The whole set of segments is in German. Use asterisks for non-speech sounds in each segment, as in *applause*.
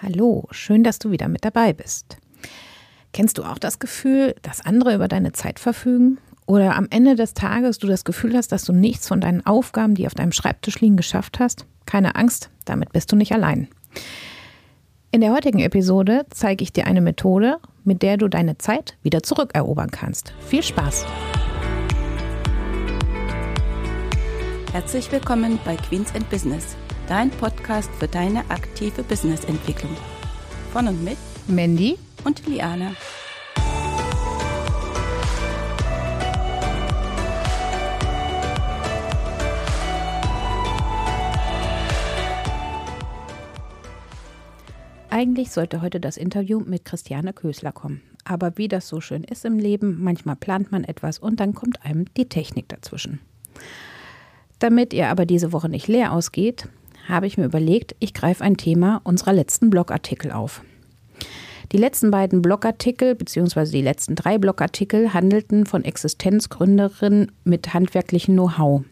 Hallo, schön, dass du wieder mit dabei bist. Kennst du auch das Gefühl, dass andere über deine Zeit verfügen? Oder am Ende des Tages du das Gefühl hast, dass du nichts von deinen Aufgaben, die auf deinem Schreibtisch liegen, geschafft hast? Keine Angst, damit bist du nicht allein. In der heutigen Episode zeige ich dir eine Methode, mit der du deine Zeit wieder zurückerobern kannst. Viel Spaß! Herzlich willkommen bei Queens and Business dein Podcast für deine aktive Businessentwicklung. Von und mit Mandy und Liana. Eigentlich sollte heute das Interview mit Christiane Kösler kommen. Aber wie das so schön ist im Leben, manchmal plant man etwas und dann kommt einem die Technik dazwischen. Damit ihr aber diese Woche nicht leer ausgeht, habe ich mir überlegt, ich greife ein Thema unserer letzten Blogartikel auf. Die letzten beiden Blogartikel, beziehungsweise die letzten drei Blogartikel, handelten von Existenzgründerinnen mit handwerklichem Know-how.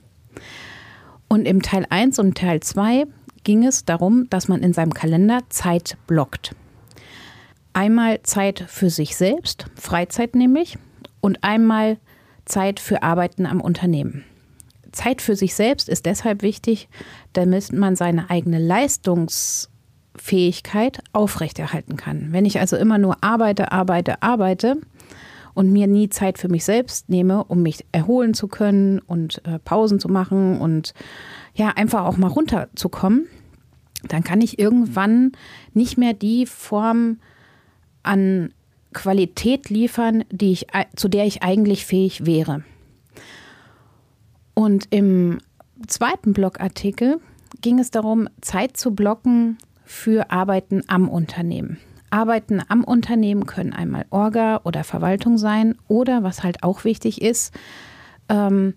Und im Teil 1 und Teil 2 ging es darum, dass man in seinem Kalender Zeit blockt. Einmal Zeit für sich selbst, Freizeit nämlich, und einmal Zeit für Arbeiten am Unternehmen. Zeit für sich selbst ist deshalb wichtig, damit man seine eigene Leistungsfähigkeit aufrechterhalten kann. Wenn ich also immer nur arbeite, arbeite, arbeite und mir nie Zeit für mich selbst nehme, um mich erholen zu können und äh, Pausen zu machen und ja, einfach auch mal runterzukommen, dann kann ich irgendwann nicht mehr die Form an Qualität liefern, die ich, zu der ich eigentlich fähig wäre. Und im zweiten Blogartikel ging es darum, Zeit zu blocken für Arbeiten am Unternehmen. Arbeiten am Unternehmen können einmal Orga oder Verwaltung sein oder, was halt auch wichtig ist, ähm,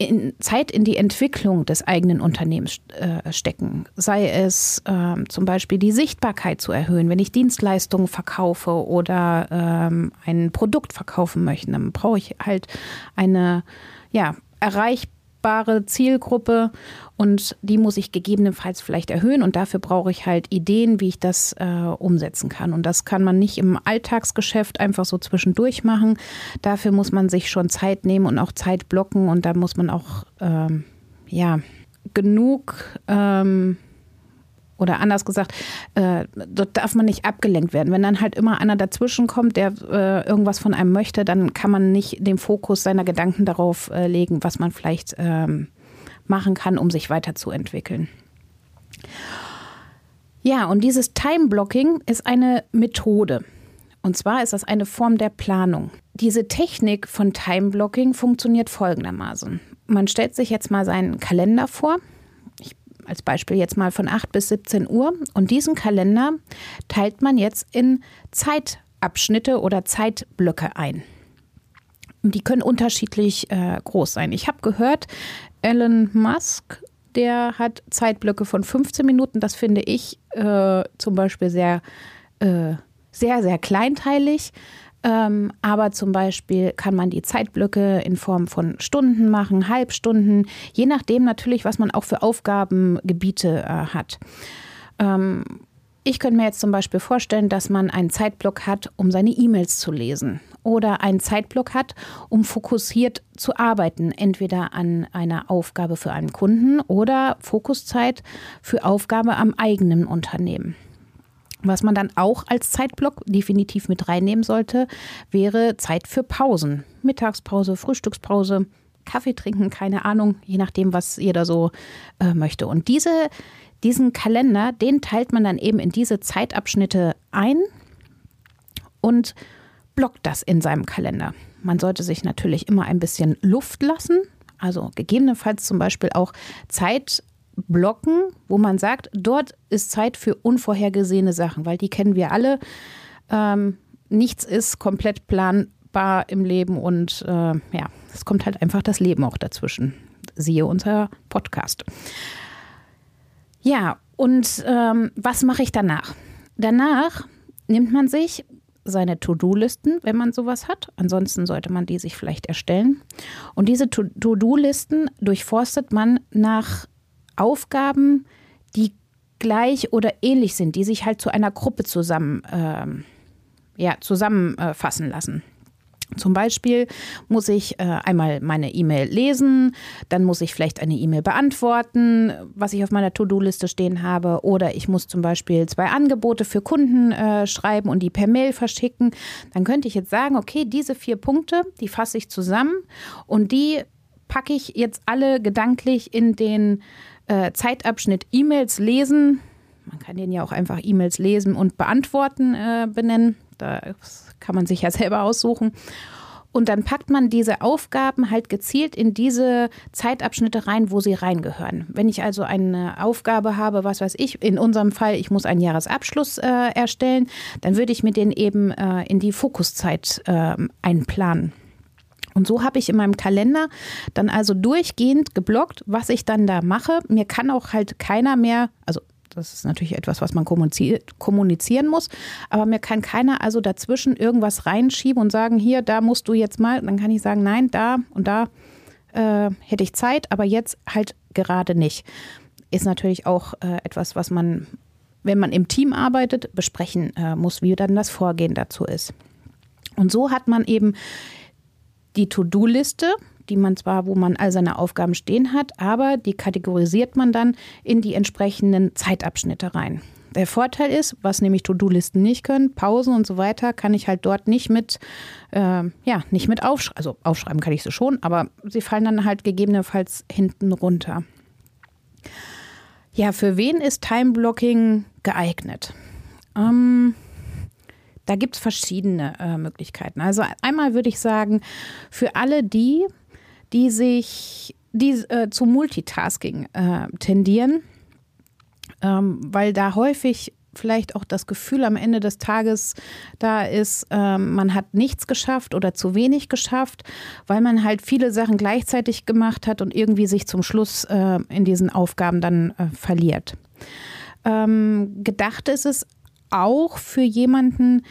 in Zeit in die Entwicklung des eigenen Unternehmens äh, stecken. Sei es ähm, zum Beispiel die Sichtbarkeit zu erhöhen. Wenn ich Dienstleistungen verkaufe oder ähm, ein Produkt verkaufen möchte, dann brauche ich halt eine ja, erreichbare Zielgruppe und die muss ich gegebenenfalls vielleicht erhöhen und dafür brauche ich halt Ideen, wie ich das äh, umsetzen kann. Und das kann man nicht im Alltagsgeschäft einfach so zwischendurch machen. Dafür muss man sich schon Zeit nehmen und auch Zeit blocken und da muss man auch ähm, ja genug ähm, oder anders gesagt, äh, dort darf man nicht abgelenkt werden. Wenn dann halt immer einer dazwischen kommt, der äh, irgendwas von einem möchte, dann kann man nicht den Fokus seiner Gedanken darauf äh, legen, was man vielleicht ähm, machen kann, um sich weiterzuentwickeln. Ja, und dieses Time Blocking ist eine Methode. Und zwar ist das eine Form der Planung. Diese Technik von Time Blocking funktioniert folgendermaßen. Man stellt sich jetzt mal seinen Kalender vor als Beispiel jetzt mal von 8 bis 17 Uhr. Und diesen Kalender teilt man jetzt in Zeitabschnitte oder Zeitblöcke ein. Die können unterschiedlich äh, groß sein. Ich habe gehört, Elon Musk, der hat Zeitblöcke von 15 Minuten. Das finde ich äh, zum Beispiel sehr, äh, sehr, sehr kleinteilig. Ähm, aber zum Beispiel kann man die Zeitblöcke in Form von Stunden machen, Halbstunden, je nachdem natürlich, was man auch für Aufgabengebiete äh, hat. Ähm, ich könnte mir jetzt zum Beispiel vorstellen, dass man einen Zeitblock hat, um seine E-Mails zu lesen oder einen Zeitblock hat, um fokussiert zu arbeiten, entweder an einer Aufgabe für einen Kunden oder Fokuszeit für Aufgabe am eigenen Unternehmen. Was man dann auch als Zeitblock definitiv mit reinnehmen sollte, wäre Zeit für Pausen. Mittagspause, Frühstückspause, Kaffee trinken, keine Ahnung, je nachdem, was jeder so äh, möchte. Und diese, diesen Kalender, den teilt man dann eben in diese Zeitabschnitte ein und blockt das in seinem Kalender. Man sollte sich natürlich immer ein bisschen Luft lassen, also gegebenenfalls zum Beispiel auch Zeit blocken, wo man sagt, dort ist Zeit für unvorhergesehene Sachen, weil die kennen wir alle. Ähm, nichts ist komplett planbar im Leben und äh, ja, es kommt halt einfach das Leben auch dazwischen. Siehe unser Podcast. Ja, und ähm, was mache ich danach? Danach nimmt man sich seine To-Do-Listen, wenn man sowas hat. Ansonsten sollte man die sich vielleicht erstellen. Und diese To-Do-Listen durchforstet man nach Aufgaben, die gleich oder ähnlich sind, die sich halt zu einer Gruppe zusammen, ähm, ja, zusammenfassen lassen. Zum Beispiel muss ich äh, einmal meine E-Mail lesen, dann muss ich vielleicht eine E-Mail beantworten, was ich auf meiner To-Do-Liste stehen habe, oder ich muss zum Beispiel zwei Angebote für Kunden äh, schreiben und die per Mail verschicken. Dann könnte ich jetzt sagen, okay, diese vier Punkte, die fasse ich zusammen und die packe ich jetzt alle gedanklich in den äh, Zeitabschnitt E-Mails lesen. Man kann den ja auch einfach E-Mails lesen und beantworten äh, benennen. Da kann man sich ja *laughs* selber aussuchen. Und dann packt man diese Aufgaben halt gezielt in diese Zeitabschnitte rein, wo sie reingehören. Wenn ich also eine Aufgabe habe, was weiß ich, in unserem Fall, ich muss einen Jahresabschluss äh, erstellen, dann würde ich mir den eben äh, in die Fokuszeit äh, einplanen. Und so habe ich in meinem Kalender dann also durchgehend geblockt, was ich dann da mache. Mir kann auch halt keiner mehr, also das ist natürlich etwas, was man kommunizieren muss. Aber mir kann keiner also dazwischen irgendwas reinschieben und sagen, hier, da musst du jetzt mal. Dann kann ich sagen, nein, da und da äh, hätte ich Zeit, aber jetzt halt gerade nicht. Ist natürlich auch äh, etwas, was man, wenn man im Team arbeitet, besprechen äh, muss, wie dann das Vorgehen dazu ist. Und so hat man eben die To-Do-Liste, die man zwar, wo man all seine Aufgaben stehen hat, aber die kategorisiert man dann in die entsprechenden Zeitabschnitte rein. Der Vorteil ist, was nämlich To-Do-Listen nicht können, Pausen und so weiter, kann ich halt dort nicht mit, äh, ja, nicht mit aufschreiben. Also aufschreiben kann ich sie schon, aber sie fallen dann halt gegebenenfalls hinten runter. Ja, für wen ist Time-Blocking geeignet? Ähm, da gibt es verschiedene äh, Möglichkeiten. Also einmal würde ich sagen, für alle die, die sich die äh, zu Multitasking äh, tendieren, ähm, weil da häufig vielleicht auch das Gefühl am Ende des Tages da ist, ähm, man hat nichts geschafft oder zu wenig geschafft, weil man halt viele Sachen gleichzeitig gemacht hat und irgendwie sich zum Schluss äh, in diesen Aufgaben dann äh, verliert. Ähm, gedacht ist es auch für jemanden,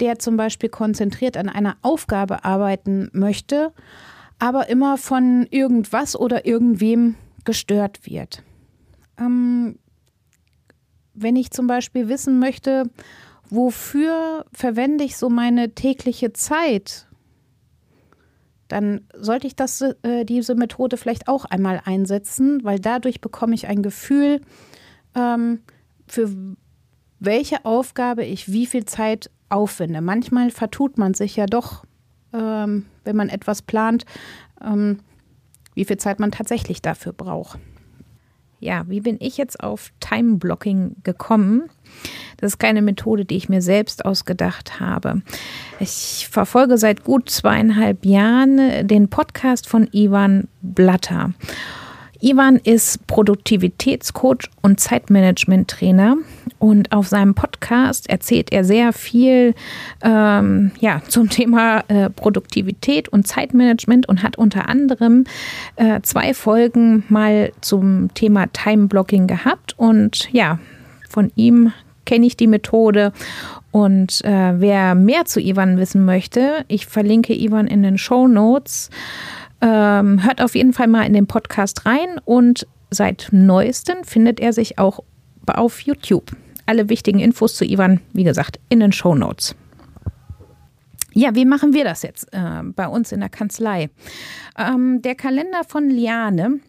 der zum Beispiel konzentriert an einer Aufgabe arbeiten möchte, aber immer von irgendwas oder irgendwem gestört wird. Ähm, wenn ich zum Beispiel wissen möchte, wofür verwende ich so meine tägliche Zeit, dann sollte ich das, äh, diese Methode vielleicht auch einmal einsetzen, weil dadurch bekomme ich ein Gefühl, ähm, für welche Aufgabe ich wie viel Zeit aufwende. Manchmal vertut man sich ja doch ähm, wenn man etwas plant, ähm, wie viel Zeit man tatsächlich dafür braucht. Ja, wie bin ich jetzt auf Time Blocking gekommen? Das ist keine Methode, die ich mir selbst ausgedacht habe. Ich verfolge seit gut zweieinhalb Jahren den Podcast von Ivan Blatter. Ivan ist Produktivitätscoach und Zeitmanagement-Trainer und auf seinem Podcast erzählt er sehr viel ähm, ja, zum Thema äh, Produktivität und Zeitmanagement und hat unter anderem äh, zwei Folgen mal zum Thema Time-Blocking gehabt. Und ja, von ihm kenne ich die Methode. Und äh, wer mehr zu Ivan wissen möchte, ich verlinke Ivan in den Show Notes. Ähm, hört auf jeden Fall mal in den Podcast rein und seit neuestem findet er sich auch auf YouTube. Alle wichtigen Infos zu Ivan, wie gesagt, in den Show Notes. Ja, wie machen wir das jetzt äh, bei uns in der Kanzlei? Ähm, der Kalender von Liane,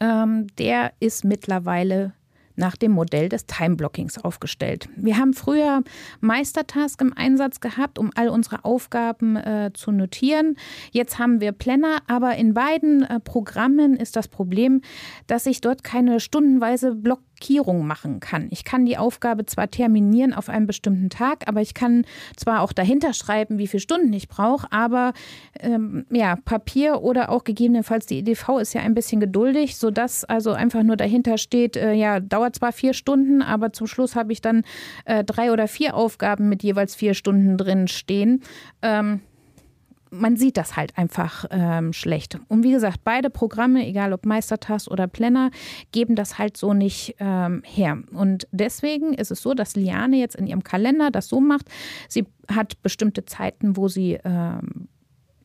ähm, der ist mittlerweile nach dem Modell des Time-Blockings aufgestellt. Wir haben früher Meistertask im Einsatz gehabt, um all unsere Aufgaben äh, zu notieren. Jetzt haben wir Planner, aber in beiden äh, Programmen ist das Problem, dass ich dort keine stundenweise Block Markierung machen kann. Ich kann die Aufgabe zwar terminieren auf einen bestimmten Tag, aber ich kann zwar auch dahinter schreiben, wie viele Stunden ich brauche, aber ähm, ja, Papier oder auch gegebenenfalls die EDV ist ja ein bisschen geduldig, sodass also einfach nur dahinter steht, äh, ja, dauert zwar vier Stunden, aber zum Schluss habe ich dann äh, drei oder vier Aufgaben mit jeweils vier Stunden drin stehen. Ähm, man sieht das halt einfach ähm, schlecht. Und wie gesagt, beide Programme, egal ob Meistertask oder Planner, geben das halt so nicht ähm, her. Und deswegen ist es so, dass Liane jetzt in ihrem Kalender das so macht. Sie hat bestimmte Zeiten, wo sie ähm,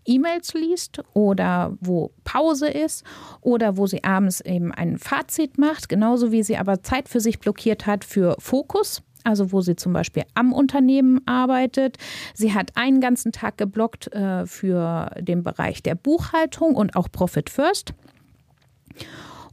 E-Mails liest oder wo Pause ist oder wo sie abends eben ein Fazit macht, genauso wie sie aber Zeit für sich blockiert hat für Fokus also wo sie zum Beispiel am Unternehmen arbeitet. Sie hat einen ganzen Tag geblockt äh, für den Bereich der Buchhaltung und auch Profit First.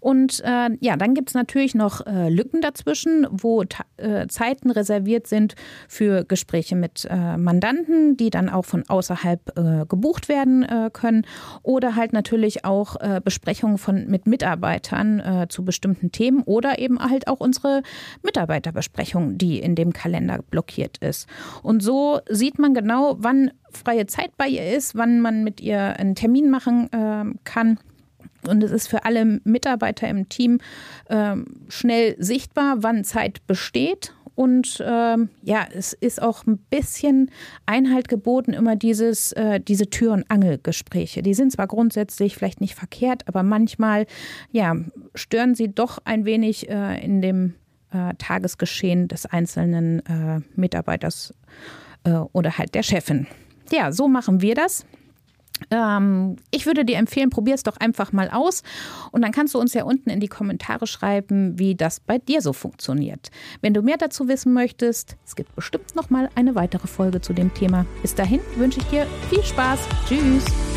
Und äh, ja, dann gibt es natürlich noch äh, Lücken dazwischen, wo äh, Zeiten reserviert sind für Gespräche mit äh, Mandanten, die dann auch von außerhalb äh, gebucht werden äh, können. Oder halt natürlich auch Besprechungen von, mit Mitarbeitern zu bestimmten Themen oder eben halt auch unsere Mitarbeiterbesprechung, die in dem Kalender blockiert ist. Und so sieht man genau, wann freie Zeit bei ihr ist, wann man mit ihr einen Termin machen kann und es ist für alle Mitarbeiter im Team äh, schnell sichtbar, wann Zeit besteht. Und ähm, ja, es ist auch ein bisschen Einhalt geboten, immer dieses, äh, diese Tür- und Angelgespräche. Die sind zwar grundsätzlich vielleicht nicht verkehrt, aber manchmal ja, stören sie doch ein wenig äh, in dem äh, Tagesgeschehen des einzelnen äh, Mitarbeiters äh, oder halt der Chefin. Ja, so machen wir das. Ähm, ich würde dir empfehlen, probier es doch einfach mal aus und dann kannst du uns ja unten in die Kommentare schreiben, wie das bei dir so funktioniert. Wenn du mehr dazu wissen möchtest, es gibt bestimmt noch mal eine weitere Folge zu dem Thema. Bis dahin wünsche ich dir viel Spaß. Tschüss.